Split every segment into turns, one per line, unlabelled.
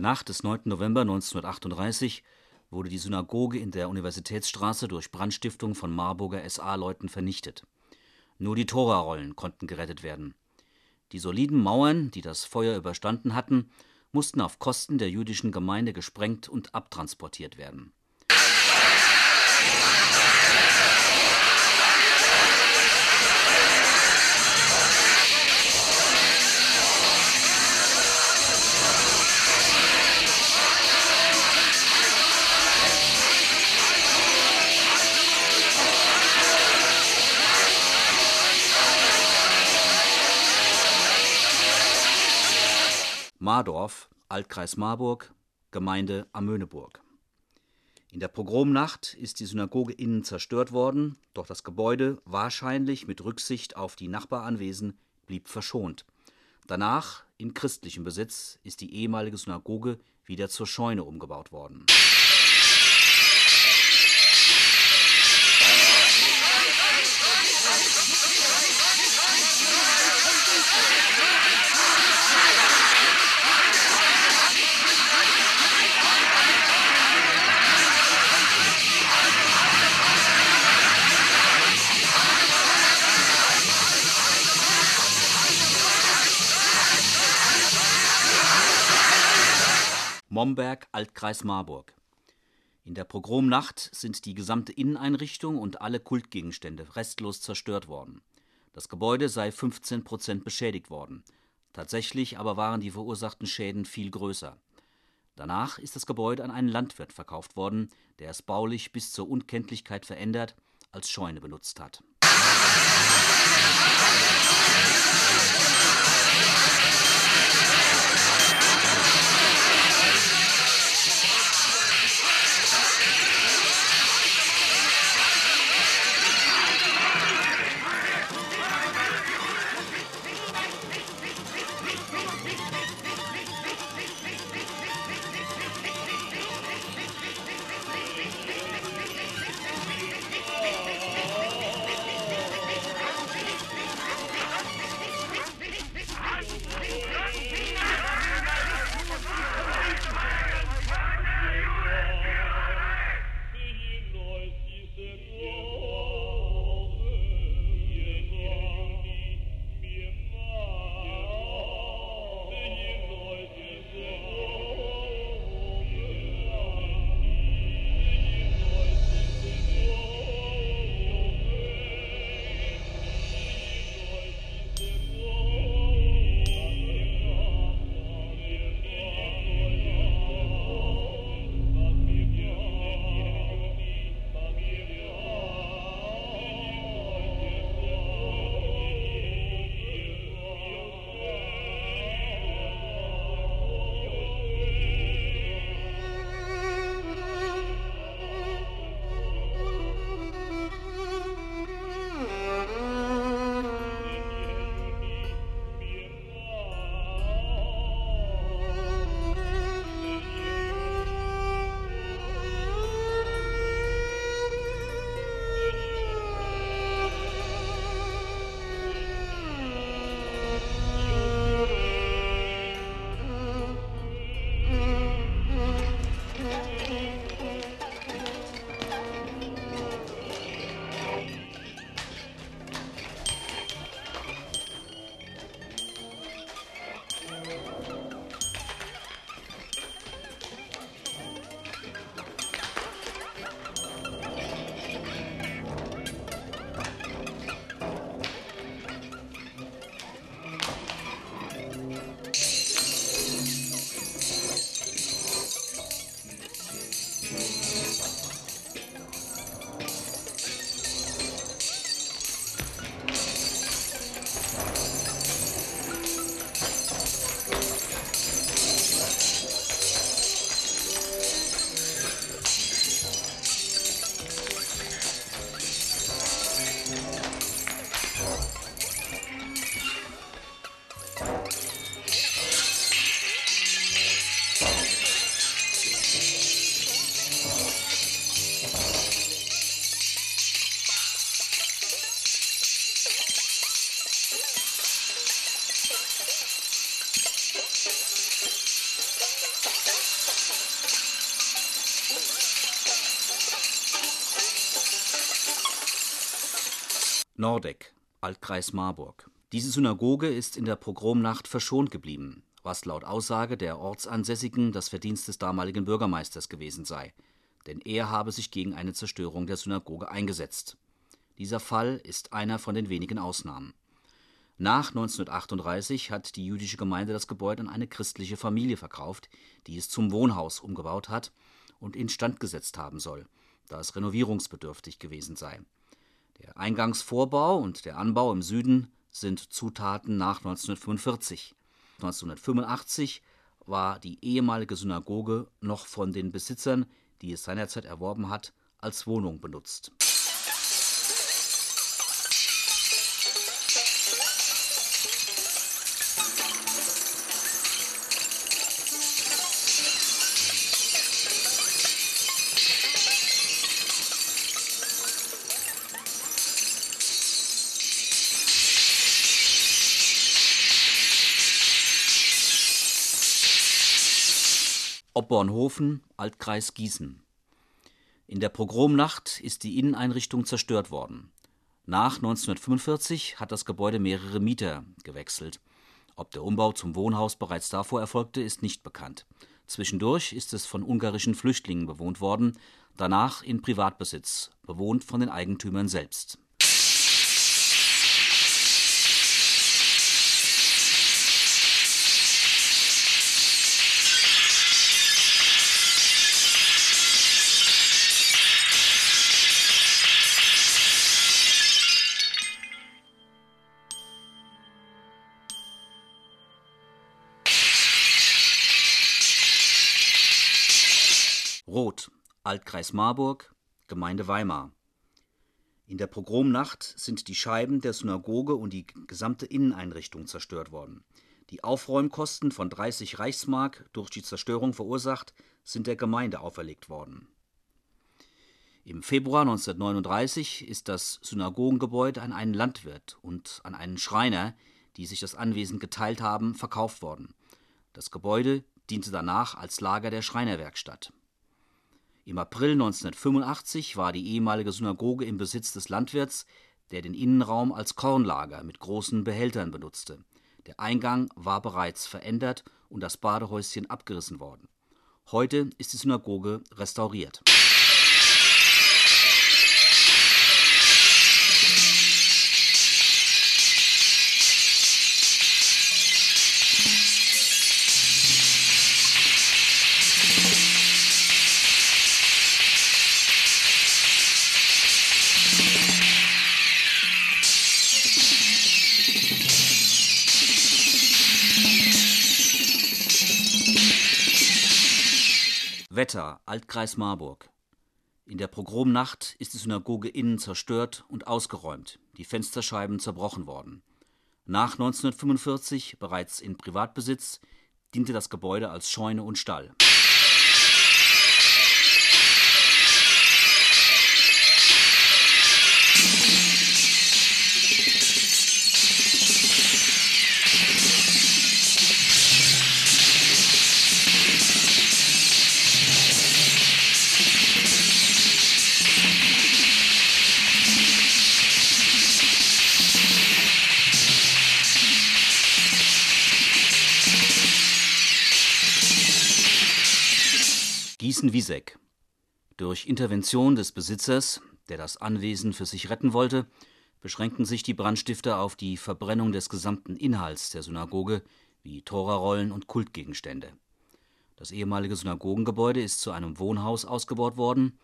der Nacht des 9. November 1938 wurde die Synagoge in der Universitätsstraße durch Brandstiftung von Marburger SA-Leuten vernichtet. Nur die Torarollen konnten gerettet werden. Die soliden Mauern, die das Feuer überstanden hatten, mussten auf Kosten der jüdischen Gemeinde gesprengt und abtransportiert werden. Mardorf, Altkreis Marburg, Gemeinde Amöneburg. In der Pogromnacht ist die Synagoge innen zerstört worden, doch das Gebäude, wahrscheinlich mit Rücksicht auf die Nachbaranwesen, blieb verschont. Danach, in christlichem Besitz, ist die ehemalige Synagoge wieder zur Scheune umgebaut worden. Momberg, Altkreis Marburg. In der Pogromnacht sind die gesamte Inneneinrichtung und alle Kultgegenstände restlos zerstört worden. Das Gebäude sei 15 Prozent beschädigt worden. Tatsächlich aber waren die verursachten Schäden viel größer. Danach ist das Gebäude an einen Landwirt verkauft worden, der es baulich bis zur Unkenntlichkeit verändert als Scheune benutzt hat. Nordeck, Altkreis Marburg. Diese Synagoge ist in der Pogromnacht verschont geblieben, was laut Aussage der Ortsansässigen das Verdienst des damaligen Bürgermeisters gewesen sei, denn er habe sich gegen eine Zerstörung der Synagoge eingesetzt. Dieser Fall ist einer von den wenigen Ausnahmen. Nach 1938 hat die jüdische Gemeinde das Gebäude an eine christliche Familie verkauft, die es zum Wohnhaus umgebaut hat und instand gesetzt haben soll, da es renovierungsbedürftig gewesen sei. Der Eingangsvorbau und der Anbau im Süden sind Zutaten nach 1945. 1985 war die ehemalige Synagoge noch von den Besitzern, die es seinerzeit erworben hat, als Wohnung benutzt. Obbornhofen, Altkreis Gießen. In der Pogromnacht ist die Inneneinrichtung zerstört worden. Nach 1945 hat das Gebäude mehrere Mieter gewechselt. Ob der Umbau zum Wohnhaus bereits davor erfolgte, ist nicht bekannt. Zwischendurch ist es von ungarischen Flüchtlingen bewohnt worden, danach in Privatbesitz, bewohnt von den Eigentümern selbst Altkreis Marburg, Gemeinde Weimar. In der Pogromnacht sind die Scheiben der Synagoge und die gesamte Inneneinrichtung zerstört worden. Die Aufräumkosten von 30 Reichsmark durch die Zerstörung verursacht, sind der Gemeinde auferlegt worden. Im Februar 1939 ist das Synagogengebäude an einen Landwirt und an einen Schreiner, die sich das Anwesen geteilt haben, verkauft worden. Das Gebäude diente danach als Lager der Schreinerwerkstatt. Im April 1985 war die ehemalige Synagoge im Besitz des Landwirts, der den Innenraum als Kornlager mit großen Behältern benutzte. Der Eingang war bereits verändert und das Badehäuschen abgerissen worden. Heute ist die Synagoge restauriert Wetter, Altkreis Marburg. In der Pogromnacht ist die Synagoge innen zerstört und ausgeräumt, die Fensterscheiben zerbrochen worden. Nach 1945, bereits in Privatbesitz, diente das Gebäude als Scheune und Stall Gießen-Wieseck. Durch Intervention des Besitzers, der das Anwesen für sich retten wollte, beschränkten sich die Brandstifter auf die Verbrennung des gesamten Inhalts der Synagoge wie Torarollen und Kultgegenstände. Das ehemalige Synagogengebäude ist zu einem Wohnhaus ausgebaut worden.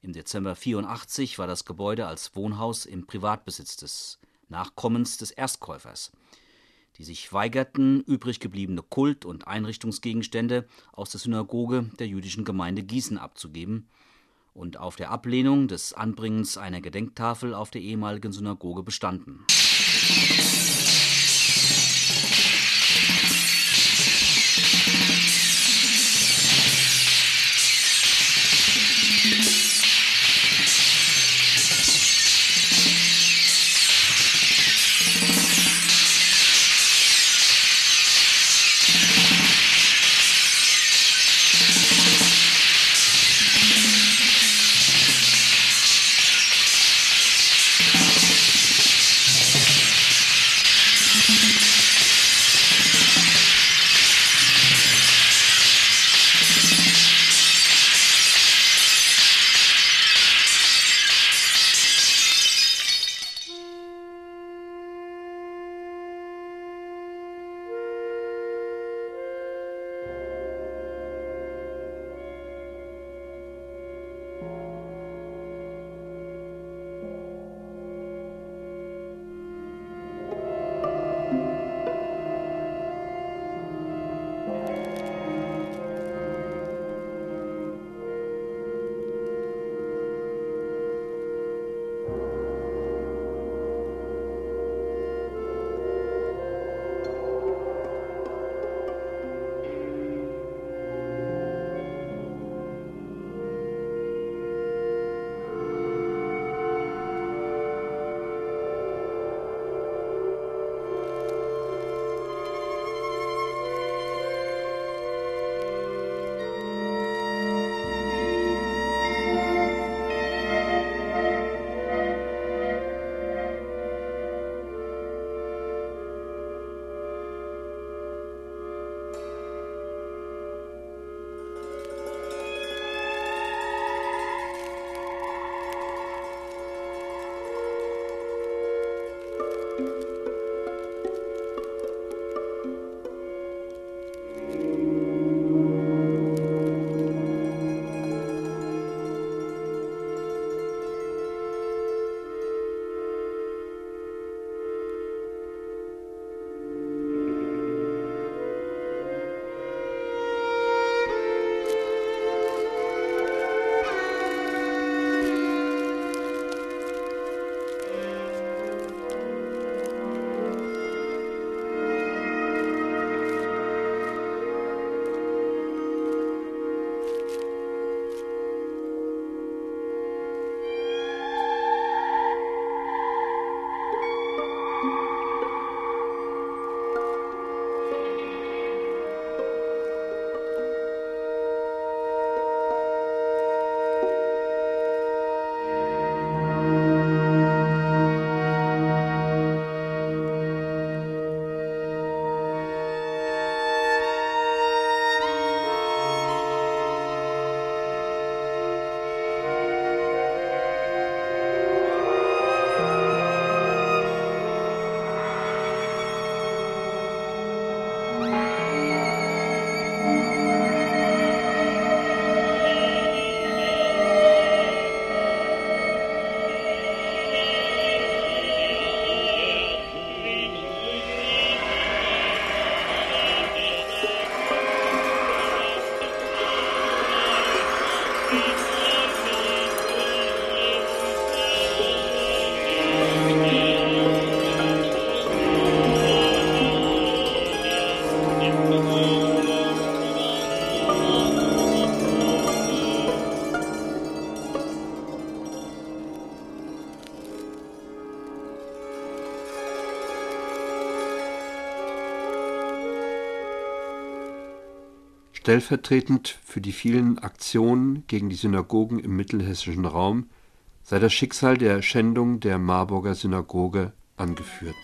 Im Dezember 84 war das Gebäude als Wohnhaus im Privatbesitz des Nachkommens des Erstkäufers die sich weigerten, übrig gebliebene Kult- und Einrichtungsgegenstände aus der Synagoge der jüdischen Gemeinde Gießen abzugeben und auf der Ablehnung des Anbringens einer Gedenktafel auf der ehemaligen Synagoge bestanden
Stellvertretend für die vielen Aktionen gegen die Synagogen im mittelhessischen Raum sei das Schicksal der Schändung der Marburger Synagoge angeführt.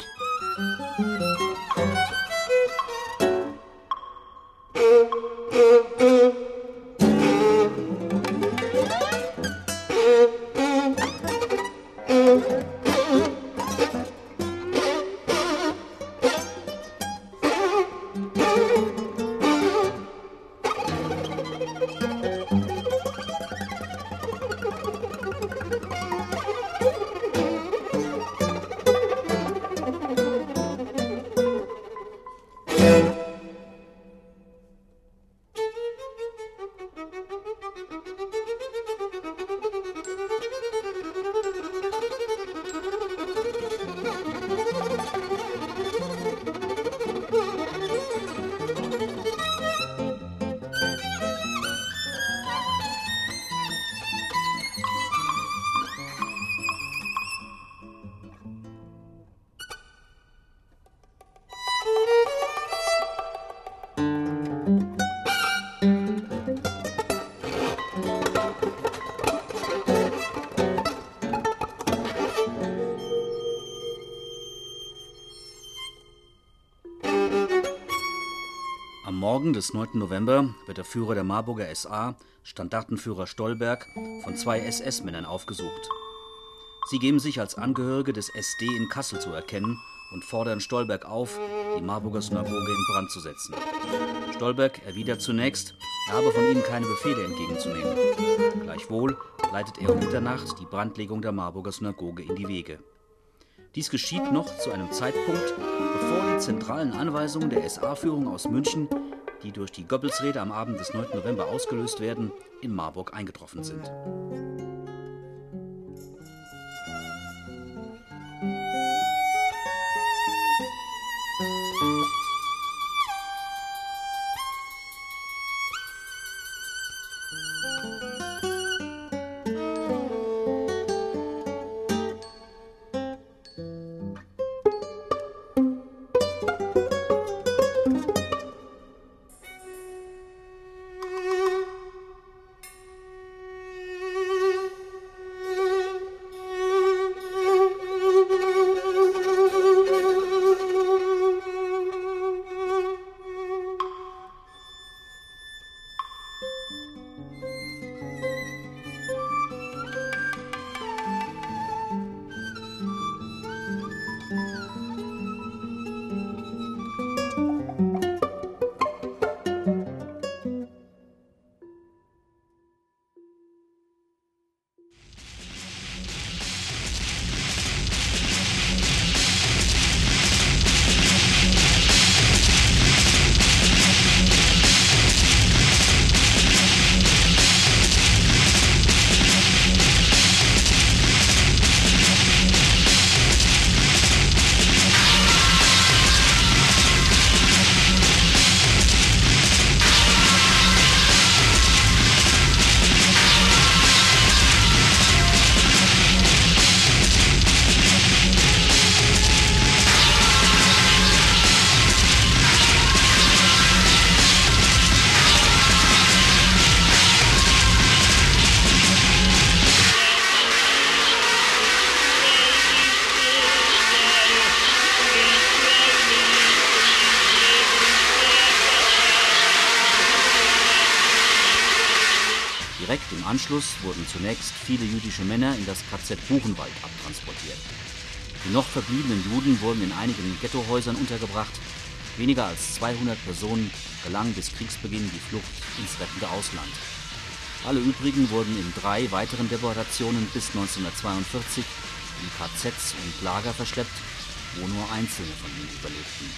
Morgen des 9. November wird der Führer der Marburger SA, Standartenführer Stolberg, von zwei SS-Männern aufgesucht. Sie geben sich als Angehörige des SD in Kassel zu erkennen und fordern Stolberg auf, die Marburger Synagoge in Brand zu setzen. Stolberg erwidert zunächst, er habe von ihnen keine Befehle entgegenzunehmen. Gleichwohl leitet er um Mitternacht die Brandlegung der Marburger Synagoge in die Wege. Dies geschieht noch zu einem Zeitpunkt, bevor die zentralen Anweisungen der SA-Führung aus München die durch die Goebbels-Rede am Abend des 9. November ausgelöst werden, in Marburg eingetroffen sind. Anschluss wurden zunächst viele jüdische Männer in das KZ Buchenwald abtransportiert. Die noch verbliebenen Juden wurden in einigen Ghettohäusern untergebracht. Weniger als 200 Personen gelangen bis Kriegsbeginn die Flucht ins rettende Ausland. Alle übrigen wurden in drei weiteren Deportationen bis 1942 in KZs und Lager verschleppt, wo nur Einzelne von ihnen überlebten.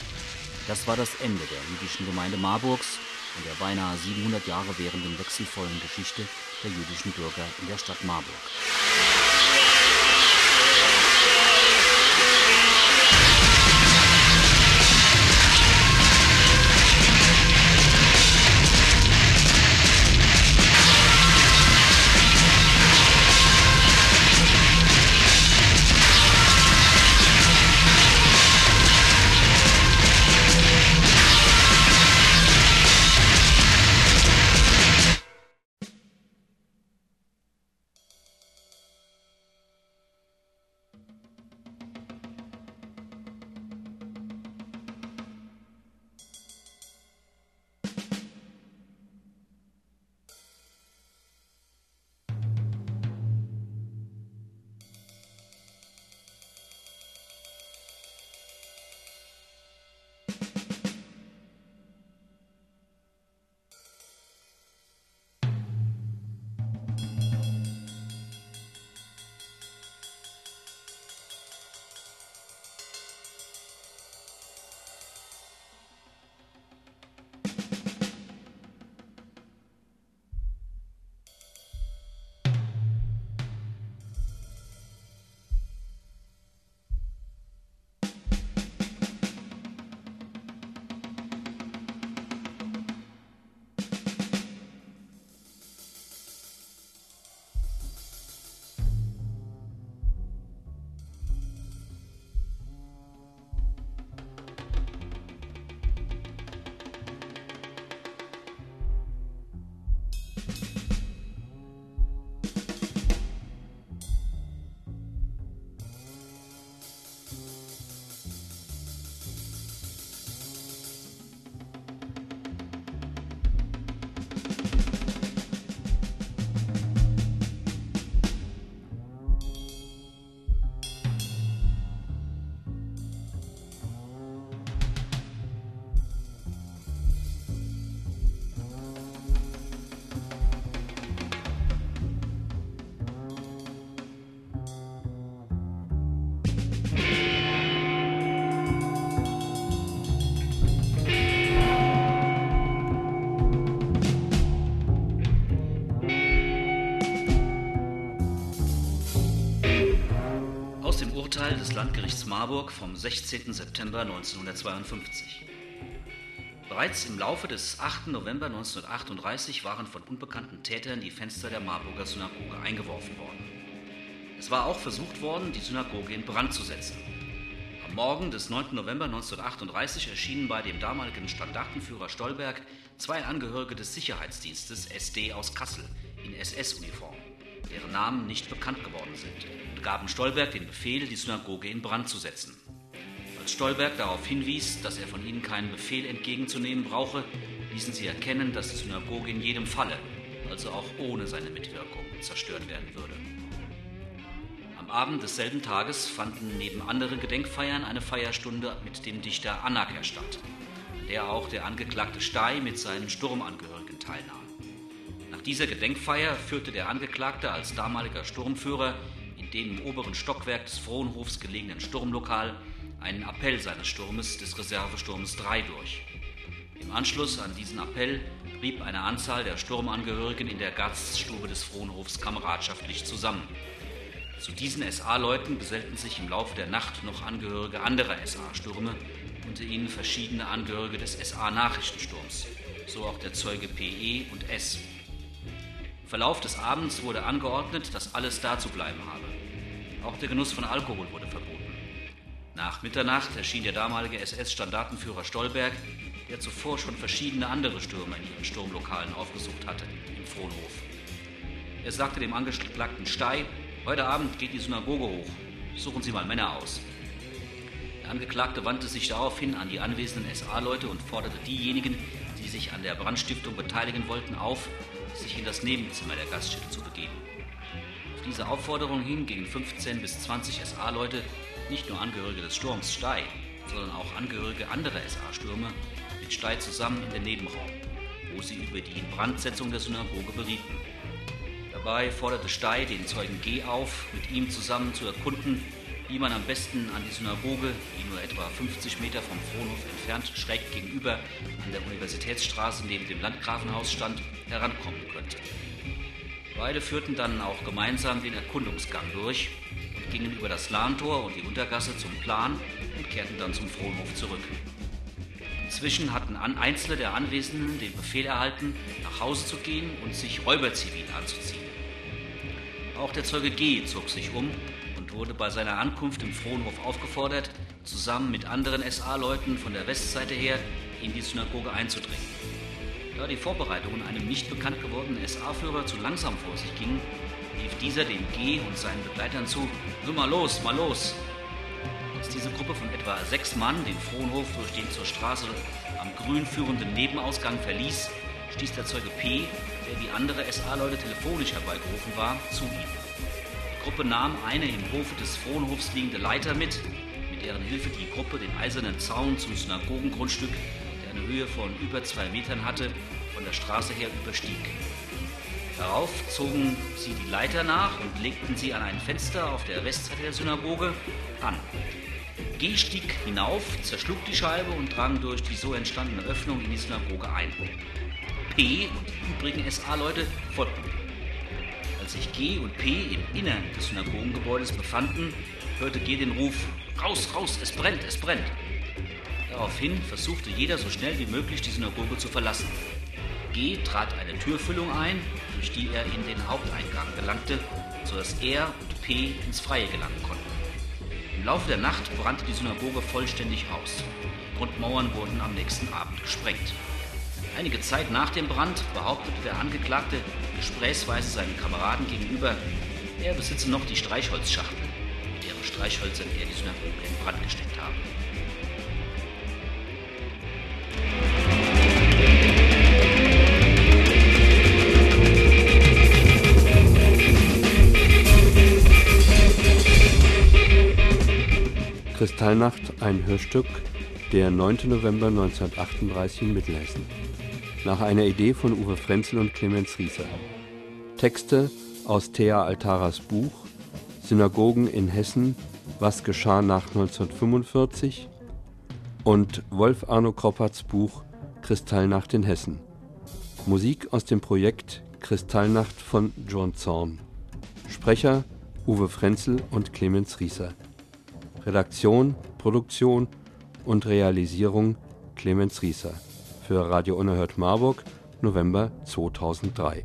Das war das Ende der jüdischen Gemeinde Marburgs und der beinahe 700 Jahre währenden wechselvollen Geschichte der jüdischen Bürger in der Stadt Marburg. Des Landgerichts Marburg vom 16. September 1952. Bereits im Laufe des 8. November 1938 waren von unbekannten Tätern die Fenster der Marburger Synagoge eingeworfen worden. Es war auch versucht worden, die Synagoge in Brand zu setzen. Am Morgen des 9. November 1938 erschienen bei dem damaligen Standartenführer Stolberg zwei Angehörige des Sicherheitsdienstes SD aus Kassel in SS-Uniform, deren Namen nicht bekannt geworden sind, und gaben Stolberg den Befehl, die Synagoge in Brand zu setzen. Als Stolberg darauf hinwies, dass er von ihnen keinen Befehl entgegenzunehmen brauche, ließen sie erkennen, dass die Synagoge in jedem Falle, also auch ohne seine Mitwirkung, zerstört werden würde. Am Abend desselben Tages fanden neben anderen Gedenkfeiern eine Feierstunde mit dem Dichter Anaker statt, an der auch der Angeklagte Stey mit seinen Sturmangehörigen teilnahm. Nach dieser Gedenkfeier führte der Angeklagte als damaliger Sturmführer in dem im oberen Stockwerk des Frohnhofs gelegenen Sturmlokal einen Appell seines Sturmes, des Reservesturmes 3, durch. Im Anschluss an diesen Appell blieb eine Anzahl der Sturmangehörigen in der Gaststube des Frohnhofs kameradschaftlich zusammen. Zu diesen SA-Leuten gesellten sich im Laufe der Nacht noch Angehörige anderer SA-Stürme, unter ihnen verschiedene Angehörige des SA-Nachrichtensturms, so auch der Zeuge PE und S. Verlauf des Abends wurde angeordnet, dass alles da zu bleiben habe. Auch der Genuss von Alkohol wurde verboten. Nach Mitternacht erschien der damalige SS-Standartenführer Stolberg, der zuvor schon verschiedene andere Stürmer in ihren Sturmlokalen aufgesucht hatte, im Frohnhof. Er sagte dem Angeklagten Stey, heute Abend geht die Synagoge hoch, suchen Sie mal Männer aus. Der Angeklagte wandte sich daraufhin an die anwesenden SA-Leute und forderte diejenigen, die sich an der Brandstiftung beteiligen wollten, auf, sich in das Nebenzimmer der Gaststätte zu begeben. Auf diese Aufforderung hin gingen 15 bis 20 SA-Leute nicht nur Angehörige des Sturms Stey, sondern auch Angehörige anderer SA-Stürme mit Stey zusammen in den Nebenraum, wo sie über die Inbrandsetzung der Synagoge berieten. Dabei forderte Stey den Zeugen G auf, mit ihm zusammen zu erkunden, wie man am besten an die Synagoge, die nur etwa 50 Meter vom Frohnhof entfernt schräg gegenüber an der Universitätsstraße neben dem Landgrafenhaus stand, herankommen könnte. Beide führten dann auch gemeinsam den Erkundungsgang durch, gingen über das Lahntor und die Untergasse zum Plan und kehrten dann zum Frohnhof zurück. Inzwischen hatten Einzelne der Anwesenden den Befehl erhalten, nach Hause zu gehen und sich Räuberzivil anzuziehen. Auch der Zeuge G zog sich um wurde bei seiner Ankunft im Frohnhof aufgefordert, zusammen mit anderen SA-Leuten von der Westseite her in die Synagoge einzudringen. Da die Vorbereitungen einem nicht bekannt gewordenen SA-Führer zu langsam vor sich gingen, rief dieser dem G und seinen Begleitern zu, so mal los, mal los. Als diese Gruppe von etwa sechs Mann den Frohnhof durch den zur Straße am Grün führenden Nebenausgang verließ, stieß der Zeuge P, der wie andere SA-Leute telefonisch herbeigerufen war, zu ihm. Die Gruppe nahm eine im Hofe des Frohnhofs liegende Leiter mit, mit deren Hilfe die Gruppe den eisernen Zaun zum Synagogengrundstück, der eine Höhe von über zwei Metern hatte, von der Straße her überstieg. Darauf zogen sie die Leiter nach und legten sie an ein Fenster auf der Westseite der Synagoge an. G stieg hinauf, zerschlug die Scheibe und drang durch die so entstandene Öffnung in die Synagoge ein. P und die übrigen SA-Leute folgten. Sich G und P im Innern des Synagogengebäudes befanden, hörte G den Ruf: Raus, raus, es brennt, es brennt. Daraufhin versuchte jeder so schnell wie möglich die Synagoge zu verlassen. G trat eine Türfüllung ein, durch die er in den Haupteingang gelangte, sodass er und P ins Freie gelangen konnten. Im Laufe der Nacht brannte die Synagoge vollständig aus. Die Grundmauern wurden am nächsten Abend gesprengt. Einige Zeit nach dem Brand behauptete der Angeklagte gesprächsweise seinen Kameraden gegenüber, er besitze noch die Streichholzschachtel, mit deren Streichhölzern er die Synagoge in Brand gesteckt habe.
Kristallnacht, ein Hörstück, der 9. November 1938 in Mittelhessen. Nach einer Idee von Uwe Frenzel und Clemens Rieser. Texte aus Thea Altaras Buch Synagogen in Hessen, was geschah nach 1945 und Wolf Arno Kropperts Buch Kristallnacht in Hessen. Musik aus dem Projekt Kristallnacht von John Zorn. Sprecher Uwe Frenzel und Clemens Rieser. Redaktion, Produktion und Realisierung Clemens Rieser. Für Radio Unerhört Marburg, November 2003